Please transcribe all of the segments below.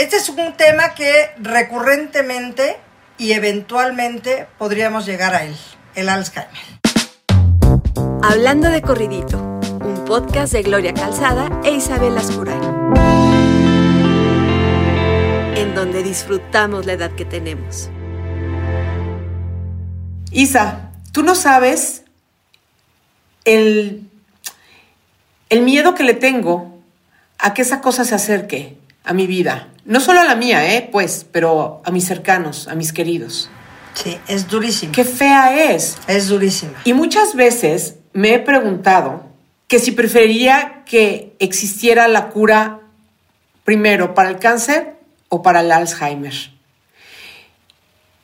Este es un tema que recurrentemente y eventualmente podríamos llegar a él, el Alzheimer. Hablando de corridito, un podcast de Gloria Calzada e Isabel Ascuray, en donde disfrutamos la edad que tenemos. Isa, tú no sabes el, el miedo que le tengo a que esa cosa se acerque a mi vida. No solo a la mía, ¿eh? Pues, pero a mis cercanos, a mis queridos. Sí, es durísimo. Qué fea es. Es durísima. Y muchas veces me he preguntado que si prefería que existiera la cura primero para el cáncer o para el Alzheimer.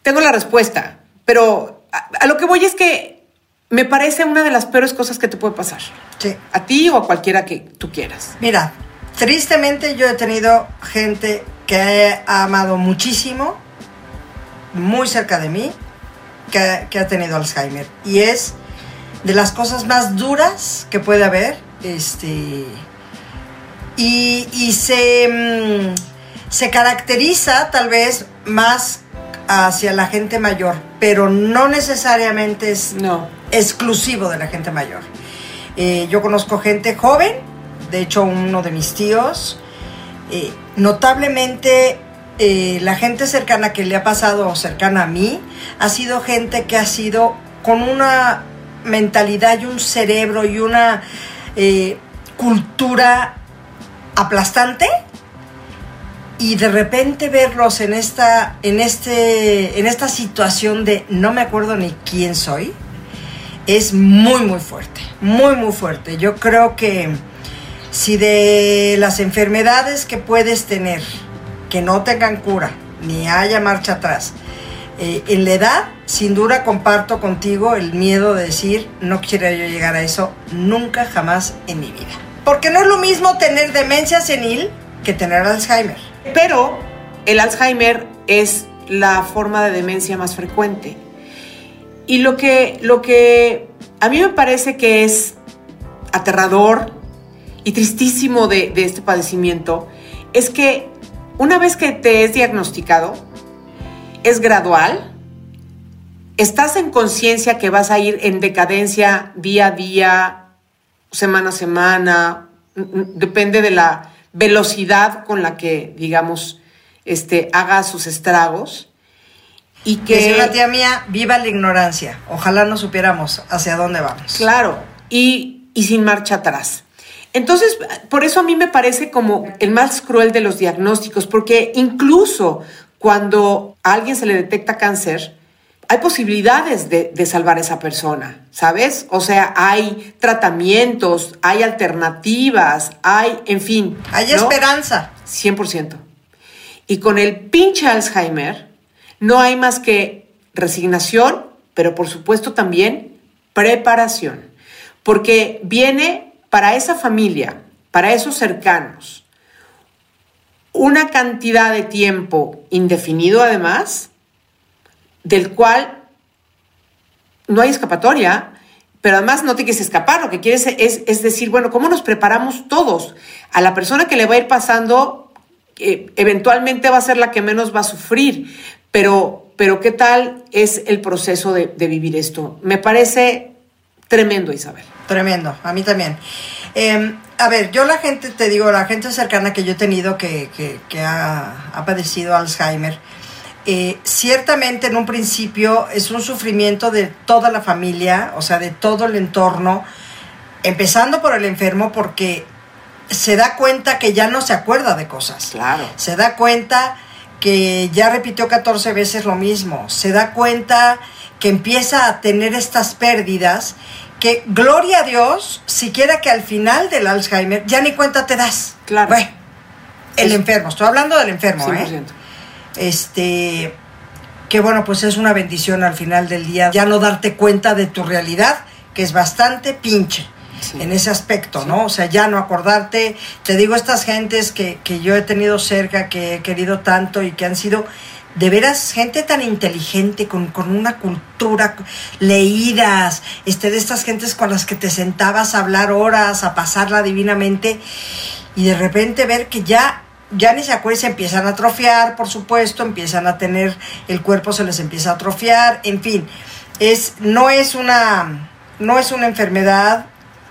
Tengo la respuesta, pero a, a lo que voy es que me parece una de las peores cosas que te puede pasar. Sí. A ti o a cualquiera que tú quieras. Mira, tristemente yo he tenido gente que he amado muchísimo, muy cerca de mí, que, que ha tenido Alzheimer. Y es de las cosas más duras que puede haber. Este. Y, y se, mm, se caracteriza tal vez más hacia la gente mayor, pero no necesariamente es No. exclusivo de la gente mayor. Eh, yo conozco gente joven, de hecho uno de mis tíos, eh, notablemente eh, la gente cercana que le ha pasado o cercana a mí ha sido gente que ha sido con una mentalidad y un cerebro y una eh, cultura aplastante. Y de repente verlos en esta en este en esta situación de no me acuerdo ni quién soy es muy muy fuerte muy muy fuerte. Yo creo que si de las enfermedades que puedes tener que no tengan cura ni haya marcha atrás eh, en la edad sin duda comparto contigo el miedo de decir no quiero yo llegar a eso nunca jamás en mi vida porque no es lo mismo tener demencia senil que tener Alzheimer Pero el Alzheimer es la forma de demencia más frecuente. Y lo que, lo que a mí me parece que es aterrador y tristísimo de, de este padecimiento es que una vez que te es diagnosticado, es gradual, estás en conciencia que vas a ir en decadencia día a día, semana a semana, n- n- depende de la velocidad con la que, digamos, este, haga sus estragos. Y Que que, una tía mía, viva la ignorancia. Ojalá no supiéramos hacia dónde vamos. claro, y, y sin marcha atrás. Entonces, por eso a mí me parece como el más cruel de los diagnósticos, porque incluso cuando a alguien se le detecta cáncer, hay posibilidades de, de salvar a esa persona, ¿sabes? O sea, hay tratamientos, hay alternativas, hay, en fin. Hay ¿no? esperanza. 100%. Y con el pinche Alzheimer no hay más que resignación, pero por supuesto también preparación. Porque viene para esa familia, para esos cercanos, una cantidad de tiempo indefinido además, del cual no hay escapatoria, pero además no te quieres escapar, lo que quieres es, es decir, bueno, ¿cómo nos preparamos todos? A la persona que le va a ir pasando, eh, eventualmente va a ser la que menos va a sufrir, pero, pero ¿qué tal es el proceso de, de vivir esto? Me parece tremendo, Isabel. Tremendo, a mí también. Eh, a ver, yo la gente, te digo, la gente cercana que yo he tenido que, que- que ha, ha padecido Alzheimer, eh, ciertamente en un principio es un sufrimiento de toda la familia, o sea, de todo el entorno, empezando por el enfermo porque se da cuenta que ya no se acuerda de cosas. Claro. Se da cuenta que ya repitió 14 veces lo mismo. Se da cuenta que empieza a tener estas pérdidas que, gloria a Dios, siquiera que al final del Alzheimer ya ni cuenta te das. Claro. Bueno, el enfermo, estoy hablando del enfermo, 100%. ¿eh? Este, que bueno, pues es una bendición al final del día ya no darte cuenta de tu realidad, que es bastante pinche Sí. en ese aspecto, ¿no? O sea, ya no acordarte, te digo, estas gentes que, que yo he tenido cerca, que he querido tanto y que han sido de veras gente tan inteligente, con, con una cultura, leídas, este, de estas gentes con las que te sentabas a hablar horas, a pasarla divinamente, y de repente ver que ya ya ni se acuerdan, se empiezan a atrofiar, por supuesto, empiezan a tener, el cuerpo se les empieza a atrofiar, en fin, es, no es una, no es una enfermedad,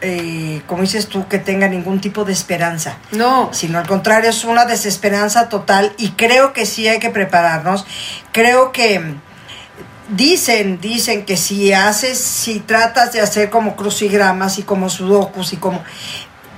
eh, como dices tú, que tenga ningún tipo de esperanza. No. Sino al contrario, es una desesperanza total y creo que sí hay que prepararnos. Creo que dicen, dicen que si haces, si tratas de hacer como crucigramas y como sudokus y como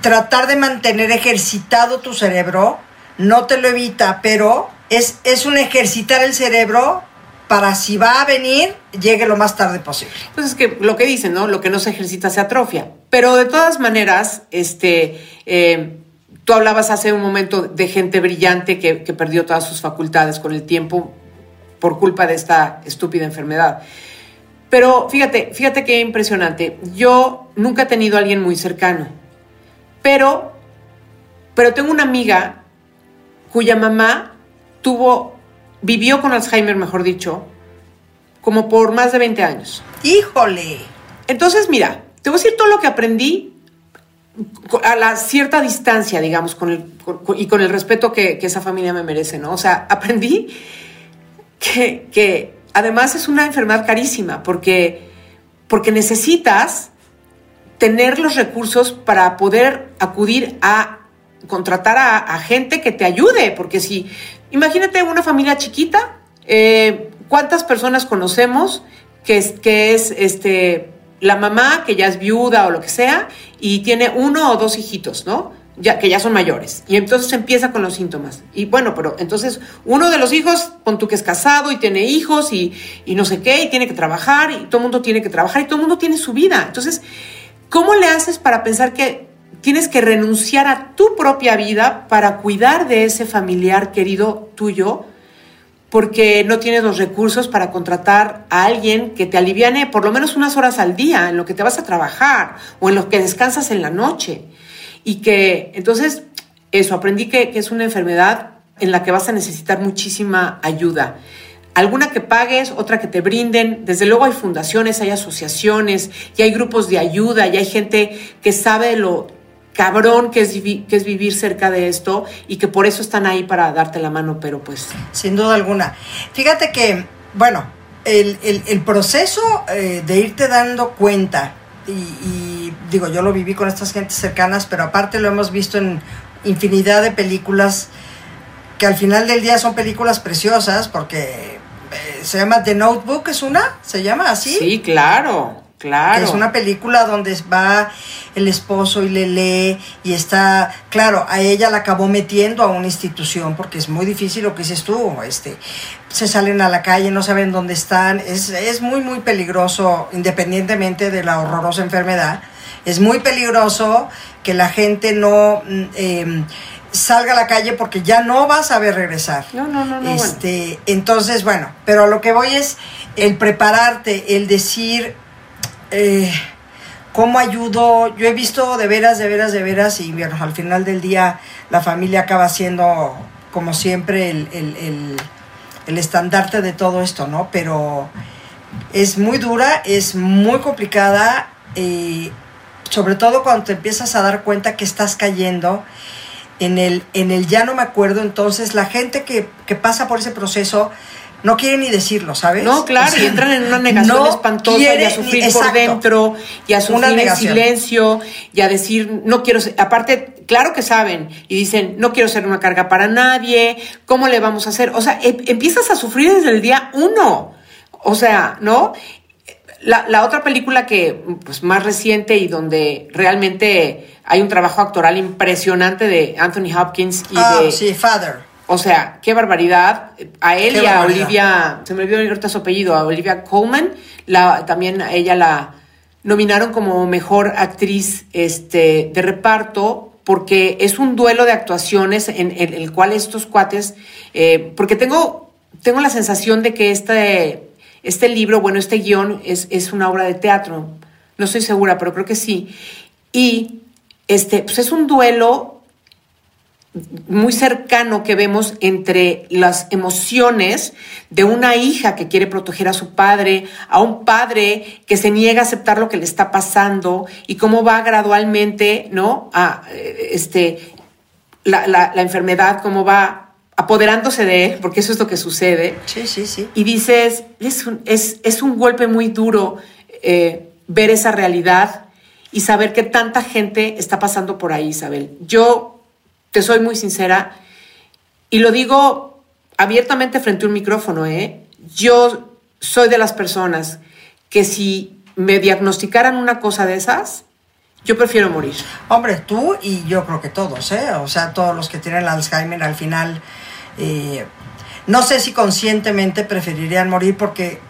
tratar de mantener ejercitado tu cerebro, no te lo evita, pero es, es un ejercitar el cerebro para si va a venir, llegue lo más tarde posible. Pues es que lo que dicen, ¿no? Lo que no se ejercita se atrofia. Pero de todas maneras, este, eh, tú hablabas hace un momento de gente brillante que, que perdió todas sus facultades con el tiempo por culpa de esta estúpida enfermedad. Pero fíjate, fíjate qué impresionante. Yo nunca he tenido a alguien muy cercano, pero, pero tengo una amiga cuya mamá tuvo, vivió con Alzheimer, mejor dicho, como por más de 20 años. Híjole. Entonces, mira, te voy a decir todo lo que aprendí a la cierta distancia, digamos, con el, y con el respeto que, esa familia me merece, ¿no? O sea, aprendí que, además es una enfermedad carísima, porque, porque necesitas tener los recursos para poder acudir a contratar a, a, gente que te ayude, porque si, imagínate una familia chiquita, eh, ¿cuántas personas conocemos que es, que es este, la mamá, que ya es viuda o lo que sea, y tiene uno o dos hijitos, ¿no? Ya, que ya son mayores. Y entonces empieza con los síntomas. Y bueno, pero entonces uno de los hijos, con tú que es casado y tiene hijos y, y no sé qué, y tiene que trabajar, y todo el mundo tiene que trabajar, y todo el mundo tiene su vida. Entonces, ¿cómo le haces para pensar que tienes que renunciar a tu propia vida para cuidar de ese familiar querido tuyo? Porque no tienes los recursos para contratar a alguien que te aliviane por lo menos unas horas al día en lo que te vas a trabajar o en lo que descansas en la noche. Y que entonces, eso, aprendí que, que es una enfermedad en la que vas a necesitar muchísima ayuda. Alguna que pagues, otra que te brinden. Desde luego hay fundaciones, hay asociaciones, y hay grupos de ayuda, y hay gente que sabe lo cabrón que es, que es vivir cerca de esto y que por eso están ahí para darte la mano, pero pues... Sin duda alguna. Fíjate que, bueno, el, el, el proceso eh, de irte dando cuenta, y, y, digo, yo lo viví con estas gentes cercanas, pero aparte lo hemos visto en infinidad de películas que al final del día son películas preciosas porque eh, se llama The Notebook, ¿es una? ¿Se llama así? Sí, claro. Claro. Es una película donde va el esposo y le lee y está, claro, a ella la acabó metiendo a una institución porque es muy difícil lo que dices tú, este, se salen a la calle, no saben dónde están, es, es muy, muy peligroso independientemente de la horrorosa enfermedad, es muy peligroso que la gente no... Eh, salga a la calle porque ya no vas a ver regresar. No, no, no, no. Este, bueno. Entonces, bueno, pero a lo que voy es el prepararte, el decir, eh, cómo ayudo. Yo he visto de veras, de veras, de veras, y bueno, al final del día la familia acaba siendo, como siempre, el, el, el, estandarte de todo esto, ¿no? Pero es muy dura, es muy complicada, eh, sobre todo cuando te empiezas a dar cuenta que estás cayendo. En el, en el ya no me acuerdo, entonces la gente que, que pasa por ese proceso no quiere ni decirlo, ¿sabes? No, claro, o sea, y entran en una negación no espantosa y a sufrir ni, por dentro, y a sufrir en silencio, y a decir, no quiero ser, aparte, claro que saben, y dicen, no quiero ser una carga para nadie, ¿cómo le vamos a hacer? O sea, em, empiezas a sufrir desde el día uno, o sea, ¿no? La, la, otra película que, pues, más reciente y donde realmente hay un trabajo actoral impresionante de Anthony Hopkins y oh, de... sí, Father. O sea, qué barbaridad. A él qué y a barbaridad. Olivia, se me olvidó ahorita su apellido, a Olivia Colman, la, también a ella la nominaron como mejor actriz este, de reparto porque es un duelo de actuaciones en, en el cual estos cuates, eh, porque tengo, tengo la sensación de que este, este libro, bueno, este guion es, es una obra de teatro, no estoy segura, pero creo que sí. Y este, pues es un duelo muy cercano que vemos entre las emociones de una hija que quiere proteger a su padre, a un padre que se niega a aceptar lo que le está pasando y cómo va gradualmente, ¿no? A este la, la- la enfermedad, cómo va apoderándose de él, porque eso es lo que sucede. Sí, sí, sí. Y dices, es un, es, es un golpe muy duro eh, ver esa realidad y saber que tanta gente está pasando por ahí, Isabel. Yo te soy muy sincera y lo digo abiertamente frente a un micrófono, ¿eh? Yo soy de las personas que si me diagnosticaran una cosa de esas, yo prefiero morir. Hombre, tú y yo creo que todos, ¿eh? O sea, todos los que tienen Alzheimer al final, eh, no sé si conscientemente preferirían morir porque,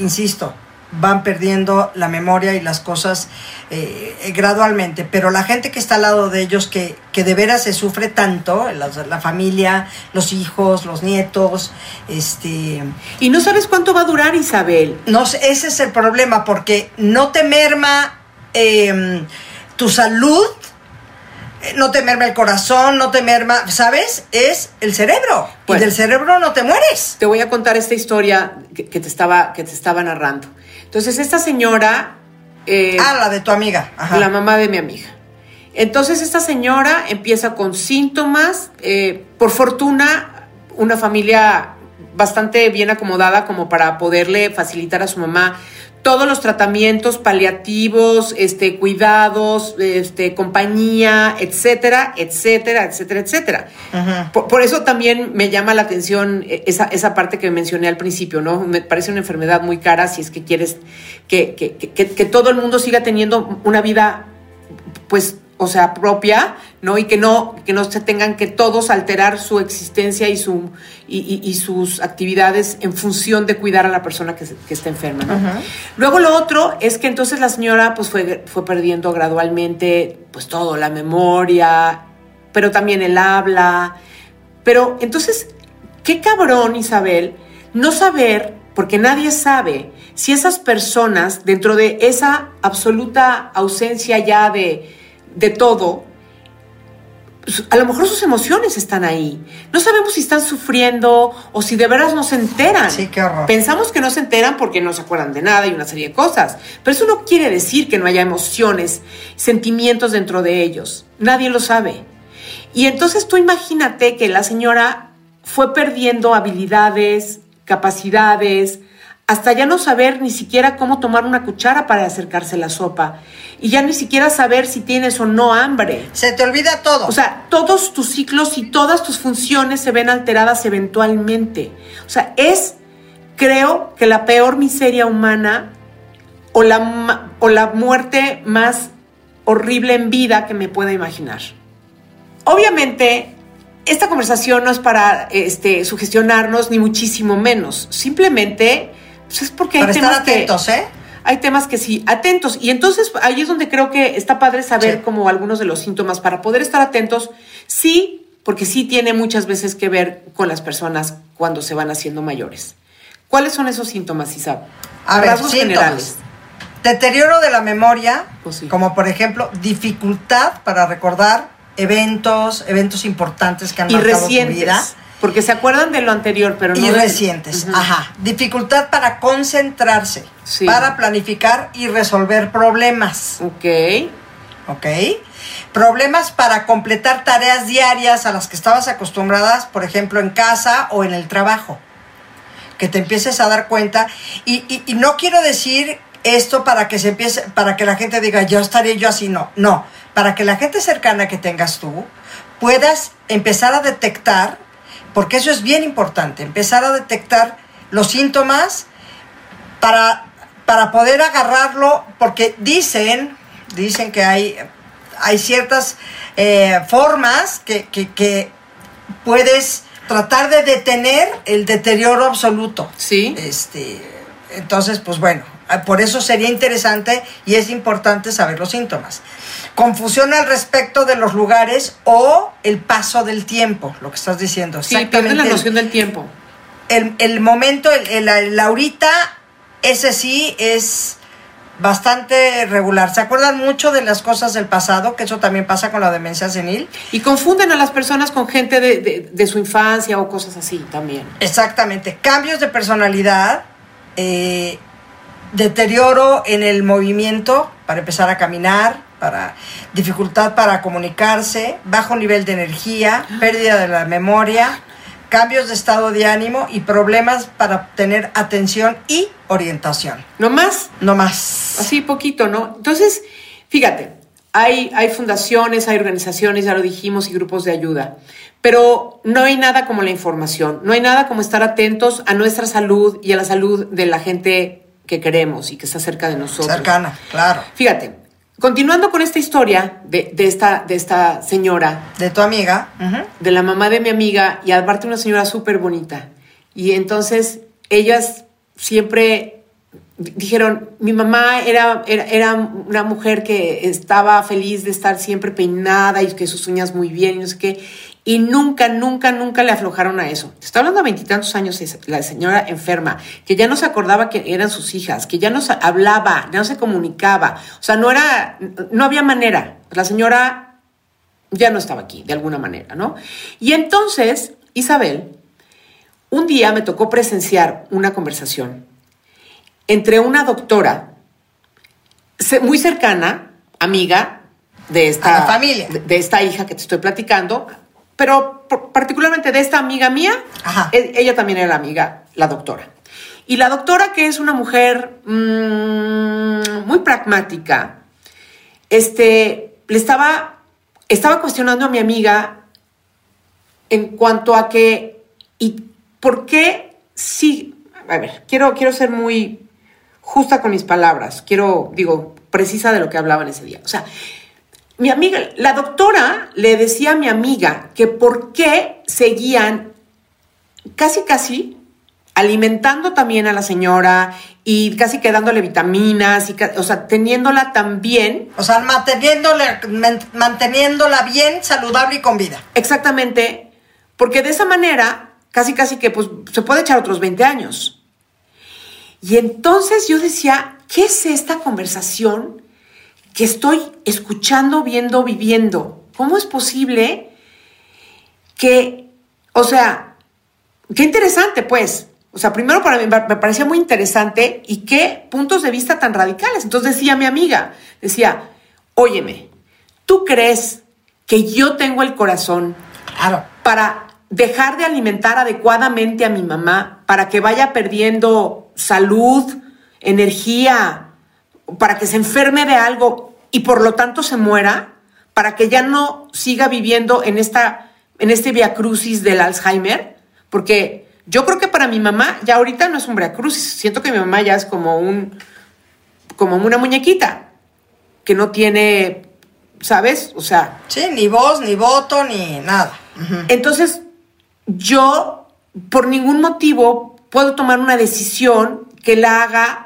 insisto, van perdiendo la memoria y las cosas eh, gradualmente, pero la gente que está al lado de ellos, que, que de veras se sufre tanto, la, la familia, los hijos, los nietos, este... Y no sabes cuánto va a durar, Isabel. No ese es el problema, porque no te merma eh, tu salud, eh, no te merma el corazón, no te merma, ¿sabes? Es el cerebro. Bueno. y del cerebro no te mueres. Te voy a contar esta historia que, que te, estaba, que te estaba narrando. Entonces, esta señora... eh, ah, la de tu amiga. Ajá. la mamá de mi amiga. Entonces esta señora empieza con síntomas, eh, por fortuna, una familia bastante bien acomodada como para poderle facilitar a su mamá todos los tratamientos paliativos, este, cuidados, este, compañía, etcétera, etcétera, etcétera, etcétera. Por, por eso también me llama la atención eh, esa, esa parte que mencioné al principio, ¿no? Me parece una enfermedad muy cara si es que quieres que, que, que- que- que todo el mundo siga teniendo una vida, pues, o sea, propia, ¿no? Y que no, que no se tengan que todos alterar su existencia y, su, y, y- y sus actividades en función de cuidar a la persona que, se- que está enferma, ¿no? Luego lo otro es que entonces la señora pues fue, fue perdiendo gradualmente pues todo, la memoria, pero también el habla. Pero entonces, qué cabrón, Isabel, no saber, porque nadie sabe, si esas personas, dentro de esa absoluta ausencia ya de, de todo, a lo mejor sus emociones están ahí. No sabemos si están sufriendo o si de veras no se enteran. Sí, qué horror. Pensamos que no se enteran porque no se acuerdan de nada y una serie de cosas. Pero eso no quiere decir que no haya emociones, sentimientos dentro de ellos. Nadie lo sabe. Y entonces tú imagínate que la señora fue perdiendo habilidades, capacidades, hasta ya no saber ni siquiera cómo tomar una cuchara para acercarse a la sopa. Y ya ni siquiera saber si tienes o no hambre. Se te olvida todo. O sea, todos tus ciclos y todas tus funciones se ven alteradas eventualmente. O sea, es, creo que la peor miseria humana o la, o la muerte más horrible en vida que me pueda imaginar. Obviamente, esta conversación no es para este, sugestionarnos, ni muchísimo menos. Simplemente pues, es porque Para hay estar temas que- atentos, ¿eh? hay temas que sí, atentos. Y entonces ahí es donde creo que está padre saber Sí. como algunos de los síntomas para poder estar atentos. Sí, porque sí tiene muchas veces que ver con las personas cuando se van haciendo mayores. ¿Cuáles son esos síntomas, Isab? A ver, síntomas. generales. Deterioro de la memoria, Pues sí. como por ejemplo dificultad para recordar eventos, eventos importantes que han Y marcado tu recientes. vida. Porque se acuerdan de lo anterior, pero no. y de- recientes, ajá. Dificultad para concentrarse, Sí. para planificar y resolver problemas, Ok. ¿ok? Problemas para completar tareas diarias a las que estabas acostumbradas, por ejemplo, en casa o en el trabajo. Que te empieces a dar cuenta. Y, y- y no quiero decir esto para que se empiece, para que la gente diga, yo estaré yo así, no. No, para que la gente cercana que tengas tú puedas empezar a detectar, porque eso es bien importante, empezar a detectar los síntomas para, para poder agarrarlo, porque dicen, dicen que hay, hay ciertas eh, formas que, que- que puedes tratar de detener el deterioro absoluto. Sí. Este, entonces, pues bueno, por eso sería interesante y es importante saber los síntomas. Confusión al respecto de los lugares o el paso del tiempo, lo que estás diciendo. Sí, pierden la noción del tiempo. el, el momento, el, el- el ahorita, ese sí es bastante regular. ¿Se acuerdan mucho de las cosas del pasado? Que eso también pasa con la demencia senil. Y confunden a las personas con gente de, de- de su infancia o cosas así también. Exactamente. Cambios de personalidad, eh, deterioro en el movimiento para empezar a caminar, para dificultad para comunicarse, bajo nivel de energía, pérdida de la memoria, cambios de estado de ánimo y problemas para obtener atención y orientación. ¿No más? No más. Así poquito, ¿no? Entonces, fíjate, hay, hay fundaciones, hay organizaciones, ya lo dijimos, y grupos de ayuda. Pero no hay nada como la información, no hay nada como estar atentos a nuestra salud y a la salud de la gente que queremos y que está cerca de nosotros. Cercana, claro. Fíjate, continuando con esta historia de, de esta, de esta señora, De tu amiga. de la mamá de mi amiga, y aparte una señora súper bonita. Y entonces ellas siempre di- dijeron, mi mamá era, era, era una mujer que estaba feliz de estar siempre peinada y que sus uñas muy bien y no sé qué. Y nunca, nunca, nunca le aflojaron a eso. Está hablando de veintitantos años la señora enferma, que ya no se acordaba que eran sus hijas, que ya no se hablaba, ya no se comunicaba. O sea, no era, no había manera. La señora ya no estaba aquí, de alguna manera, ¿no? Y entonces, Isabel, un día me tocó presenciar una conversación entre una doctora muy cercana, amiga de esta, familia. de esta hija que te estoy platicando, pero particularmente de esta amiga mía, Ajá. e- ella también era amiga, la doctora. Y la doctora, que es una mujer mm, muy pragmática, este, le estaba, estaba cuestionando a mi amiga en cuanto a que, ¿y por qué sí? A ver, quiero, quiero ser muy justa con mis palabras, quiero, digo, precisa de lo que hablaba en ese día. O sea, mi amiga, la doctora le decía a mi amiga que por qué seguían casi, casi alimentando también a la señora y casi que dándole vitaminas, y, o sea, teniéndola también O sea, manteniéndola, man- manteniéndola bien, saludable y con vida. Exactamente, porque de esa manera, casi casi que pues se puede echar otros 20 años. Y entonces yo decía, ¿qué es esta conversación que estoy escuchando, viendo, viviendo? ¿Cómo es posible que, o sea, qué interesante pues? O sea, primero para mí me parecía muy interesante y qué puntos de vista tan radicales. Entonces decía mi amiga, decía, óyeme, ¿tú crees que yo tengo el corazón Claro. para dejar de alimentar adecuadamente a mi mamá, para que vaya perdiendo salud, energía, para que se enferme de algo y por lo tanto se muera, para que ya no siga viviendo en esta en este via crucis del Alzheimer, porque yo creo que para mi mamá ya ahorita no es un via crucis, siento que mi mamá ya es como un como una muñequita que no tiene, ¿sabes? O sea, Sí, ni voz, ni voto, ni nada. Entonces, yo por ningún motivo puedo tomar una decisión que la haga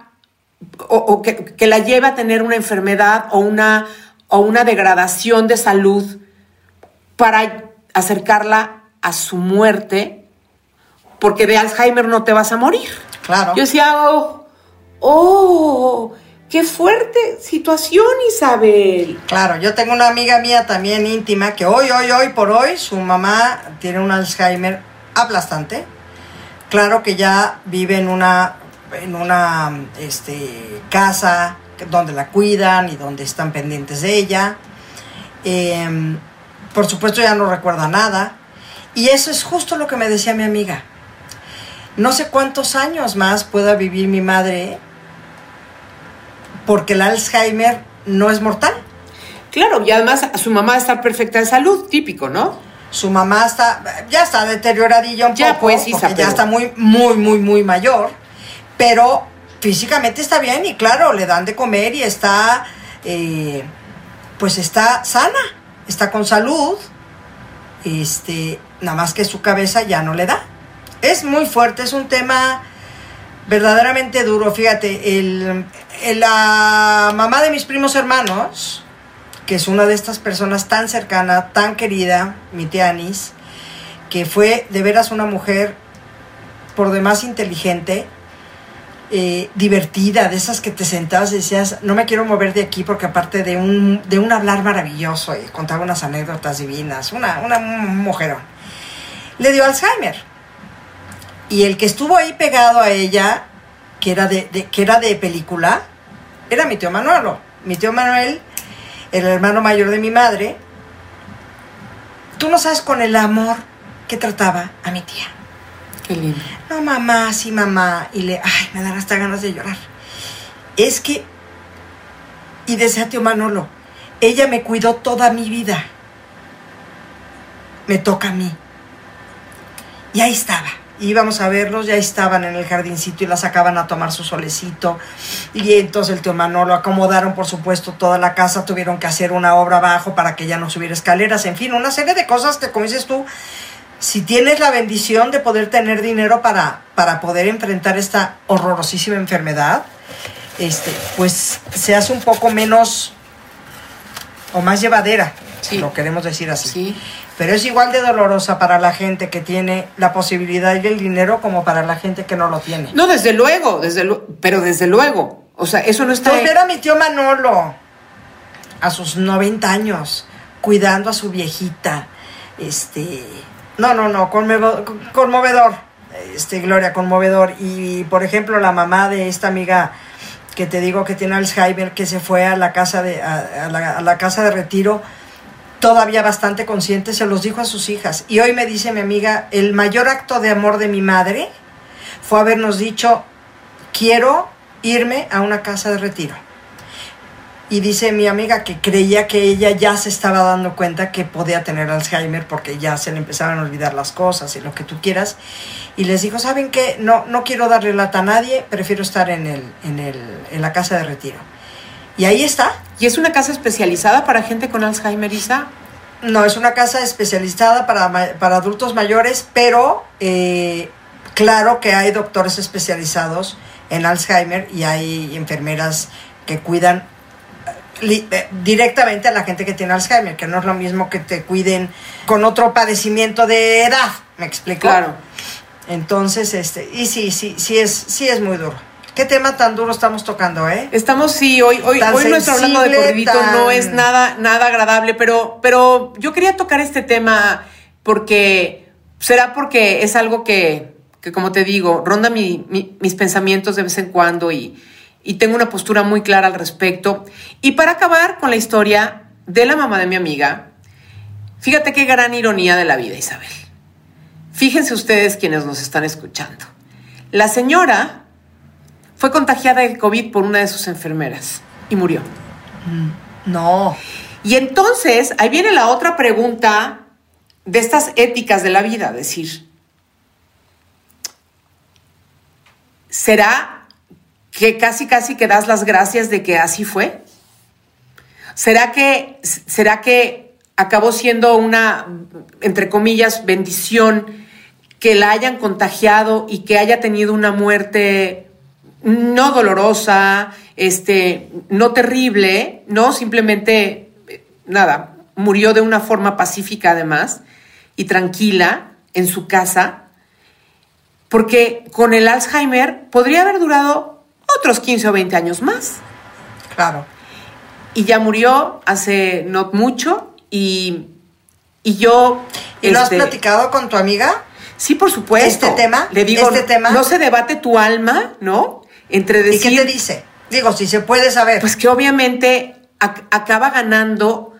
o, o que, que la lleve a tener una enfermedad o una, o una degradación de salud para acercarla a su muerte, porque de Alzheimer no te vas a morir. Claro. Yo decía, oh, oh, qué fuerte situación, Isabel. Claro, yo tengo una amiga mía también íntima que hoy, hoy, hoy por hoy, su mamá tiene un Alzheimer aplastante. Claro que ya vive en una, en una este, casa donde la cuidan y donde están pendientes de ella. Em, por supuesto ya no recuerda nada. Y eso es justo lo que me decía mi amiga. No sé cuántos años más pueda vivir mi madre porque el Alzheimer no es mortal. Claro, y además su mamá está perfecta de salud, típico, ¿no? Su mamá está, ya está deterioradilla un Ya, poco, pues, Isa, porque ya está muy, muy, muy, muy mayor, pero físicamente está bien y claro, le dan de comer y está, eh, pues está sana, está con salud, este, nada más que su cabeza ya no le da. Es muy fuerte, es un tema verdaderamente duro. Fíjate, el, la mamá de mis primos hermanos, que es una de estas personas tan cercana, tan querida, mi tía Anis, que fue de veras una mujer por demás inteligente, eh, divertida, de esas que te sentabas y decías, no me quiero mover de aquí porque aparte de un, de un hablar maravilloso y contaba unas anécdotas divinas, una, una mujerón, le dio Alzheimer. Y el que estuvo ahí pegado a ella, que era de, de- que era de película, era mi tío Manuelo. Mi tío Manuel el hermano mayor de mi madre, tú no sabes con el amor que trataba a mi tía. Qué lindo. No, mamá, sí, mamá. Y le, ay, me dan hasta ganas de llorar. Es que, y decía tío Manolo, ella me cuidó toda mi vida. Me toca a mí. Y ahí estaba. Íbamos a verlos, ya estaban en el jardincito y la sacaban a tomar su solecito. Y entonces el tío Manolo acomodaron, por supuesto, toda la casa. Tuvieron que hacer una obra abajo para que ya no subiera escaleras. En fin, una serie de cosas que, como dices tú, si tienes la bendición de poder tener dinero para, para poder enfrentar esta horrorosísima enfermedad, este, pues se hace un poco menos o más llevadera, Sí. lo queremos decir así. Sí. Pero es igual de dolorosa para la gente que tiene la posibilidad y el dinero como para la gente que no lo tiene. No, desde luego, desde lu- pero desde luego. O sea, eso no está. Pues ver a mi tío Manolo a sus 90 años cuidando a su viejita. Este, no, no, no, conmovedor, conmovedor. Este, Gloria, conmovedor. Y por ejemplo, la mamá de esta amiga que te digo que tiene Alzheimer, que se fue a la casa de, a, a la, a la casa de retiro, todavía bastante consciente, se los dijo a sus hijas. Y hoy me dice mi amiga, el mayor acto de amor de mi madre fue habernos dicho, quiero irme a una casa de retiro. Y dice mi amiga que creía que ella ya se estaba dando cuenta que podía tener Alzheimer porque ya se le empezaban a olvidar las cosas y lo que tú quieras. Y les dijo, ¿saben qué? No, no quiero darle lata a nadie, prefiero estar en, el, en, el, en la casa de retiro. Y ahí está. ¿Y es una casa especializada para gente con Alzheimer, Isa? No, es una casa especializada para, para adultos mayores, pero eh, claro que hay doctores especializados en Alzheimer y hay enfermeras que cuidan directamente a la gente que tiene Alzheimer, que no es lo mismo que te cuiden con otro padecimiento de edad, ¿me explico? Claro. Entonces, este, y sí, sí, sí es, sí es muy duro. ¿Qué tema tan duro estamos tocando, eh? Estamos, sí, hoy, hoy, Tan hoy nuestro hablando de sensible, corridito tan- no es nada, nada agradable, pero, pero yo quería tocar este tema porque será porque es algo que, que como te digo, ronda mi- mi- mis pensamientos de vez en cuando y, y tengo una postura muy clara al respecto. Y para acabar con la historia de la mamá de mi amiga, fíjate qué gran ironía de la vida, Isabel. Fíjense ustedes quienes nos están escuchando. La señora fue contagiada de COVID por una de sus enfermeras y murió. No. Y entonces, ahí viene la otra pregunta de estas éticas de la vida, decir, ¿será que casi casi que das las gracias de que así fue? ¿Será que, será que acabó siendo una, entre comillas, bendición que la hayan contagiado y que haya tenido una muerte no dolorosa, este, no terrible, no simplemente nada, murió de una forma pacífica además y tranquila en su casa, porque con el Alzheimer podría haber durado otros 15 o 20 años más Claro. y ya murió hace no mucho y, y yo... ¿Y lo has este, platicado con tu amiga? Sí, por supuesto. ¿Este tema? Le digo, ¿Este tema? no se debate tu alma, ¿no? Entre ¿Y decir... qué te dice? Digo, si se puede saber. Pues que obviamente ac- acaba ganando,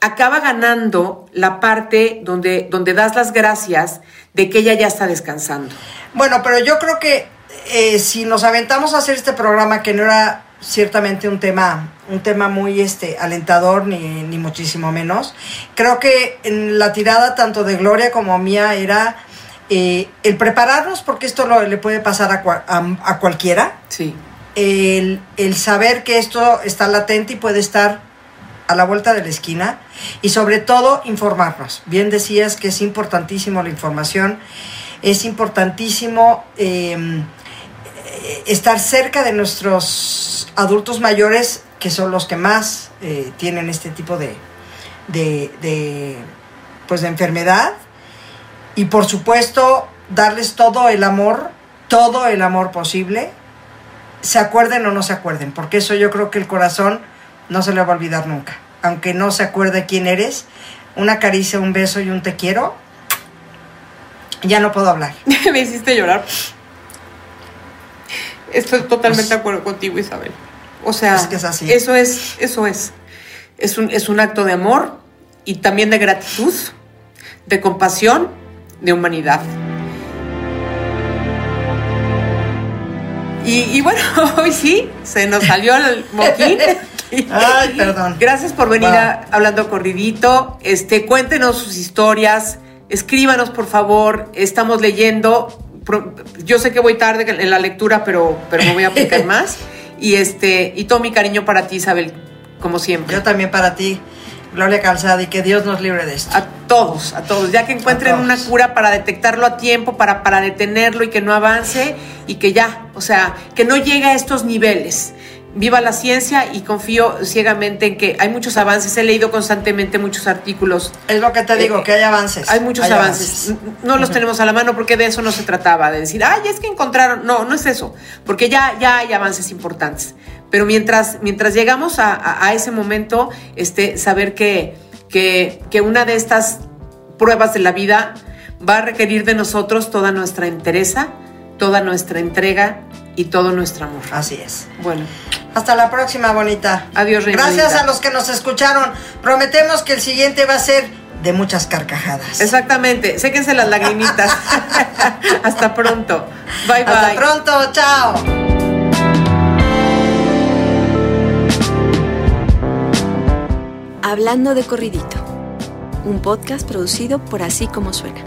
acaba ganando la parte donde, donde das las gracias de que ella ya está descansando. Bueno, pero yo creo que eh, si nos aventamos a hacer este programa, que no era ciertamente un tema, un tema muy este, alentador, ni, ni muchísimo menos, creo que en la tirada tanto de Gloria como mía era eh, el prepararnos, porque esto lo- le puede pasar a, cua- a- a cualquiera, Sí. el, el saber que esto está latente y puede estar a la vuelta de la esquina y sobre todo informarnos. Bien decías que es importantísimo la información, es importantísimo eh, eh, estar cerca de nuestros adultos mayores que son los que más eh, tienen este tipo de, de, de, pues de enfermedad y por supuesto darles todo el amor, todo el amor posible se acuerden o no se acuerden, porque eso yo creo que el corazón no se le va a olvidar nunca. Aunque no se acuerde quién eres, una caricia, un beso y un te quiero, ya no puedo hablar. Me hiciste llorar. Estoy totalmente Pues- de acuerdo contigo, Isabel. O sea, Es que es así. eso es, eso es. es un, es un acto de amor y también de gratitud, de compasión, de humanidad. Y, y bueno, hoy sí, se nos salió el moquín. Ay, perdón. Gracias por venir a Hablando Corridito. Este, cuéntenos sus historias, escríbanos por favor, estamos leyendo. Yo sé que voy tarde en la lectura, pero, pero me voy a aplicar más. Y este, y todo mi cariño para ti, Isabel, como siempre. Yo también para ti, Gloria Calzada, y que Dios nos libre de esto. A todos, a todos. Ya que encuentren una cura para detectarlo a tiempo, para, para detenerlo y que no avance y que ya, o sea, que no llegue a estos niveles. Viva la ciencia y confío ciegamente en que hay muchos avances. He leído constantemente muchos artículos. Es lo que te digo, Eh, que hay avances. Hay muchos avances. No los tenemos a la mano porque de eso no se trataba, de decir, ay, es que encontraron. No, no es eso, porque ya, ya hay avances importantes. Pero mientras, mientras llegamos a, a- a ese momento, este, saber que, que, que una de estas pruebas de la vida va a requerir de nosotros toda nuestra entereza, toda nuestra entrega y todo nuestro amor. Así es. Bueno, Hasta la próxima, bonita. Adiós, reina Gracias a los que nos escucharon. Prometemos que el siguiente va a ser de muchas carcajadas. exactamente, séquense las lagrimitas. Hasta pronto. Bye, bye. Hasta pronto, chao. Hablando de corridito, un podcast producido por Así Como Suena.